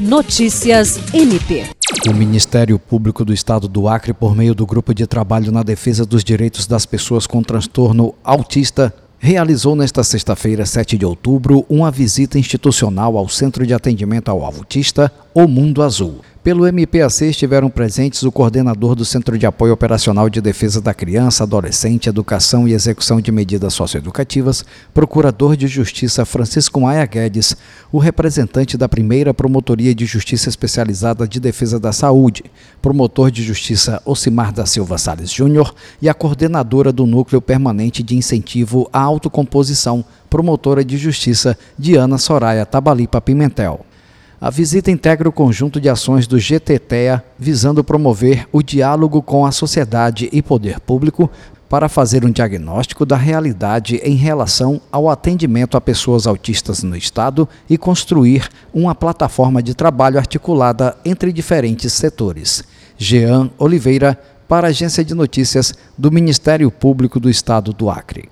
Notícias MP. O Ministério Público do Estado do Acre, por meio do Grupo de Trabalho na Defesa dos Direitos das Pessoas com Transtorno Autista, realizou nesta sexta-feira, 7 de outubro, uma visita institucional ao Centro de Atendimento ao Autista, O Mundo Azul. Pelo MPAC estiveram presentes o coordenador do Centro de Apoio Operacional de Defesa da Criança, Adolescente, Educação e Execução de Medidas Socioeducativas, Procurador de Justiça Francisco Maia Guedes, o representante da primeira Promotoria de Justiça Especializada de Defesa da Saúde, Promotor de Justiça Ocimar da Silva Salles Júnior e a coordenadora do Núcleo Permanente de Incentivo à Autocomposição, Promotora de Justiça Diana Soraya Tabalipa Pimentel. A visita integra o conjunto de ações do GTTEA visando promover o diálogo com a sociedade e poder público para fazer um diagnóstico da realidade em relação ao atendimento a pessoas autistas no Estado e construir uma plataforma de trabalho articulada entre diferentes setores. Jean Oliveira, para a Agência de Notícias do Ministério Público do Estado do Acre.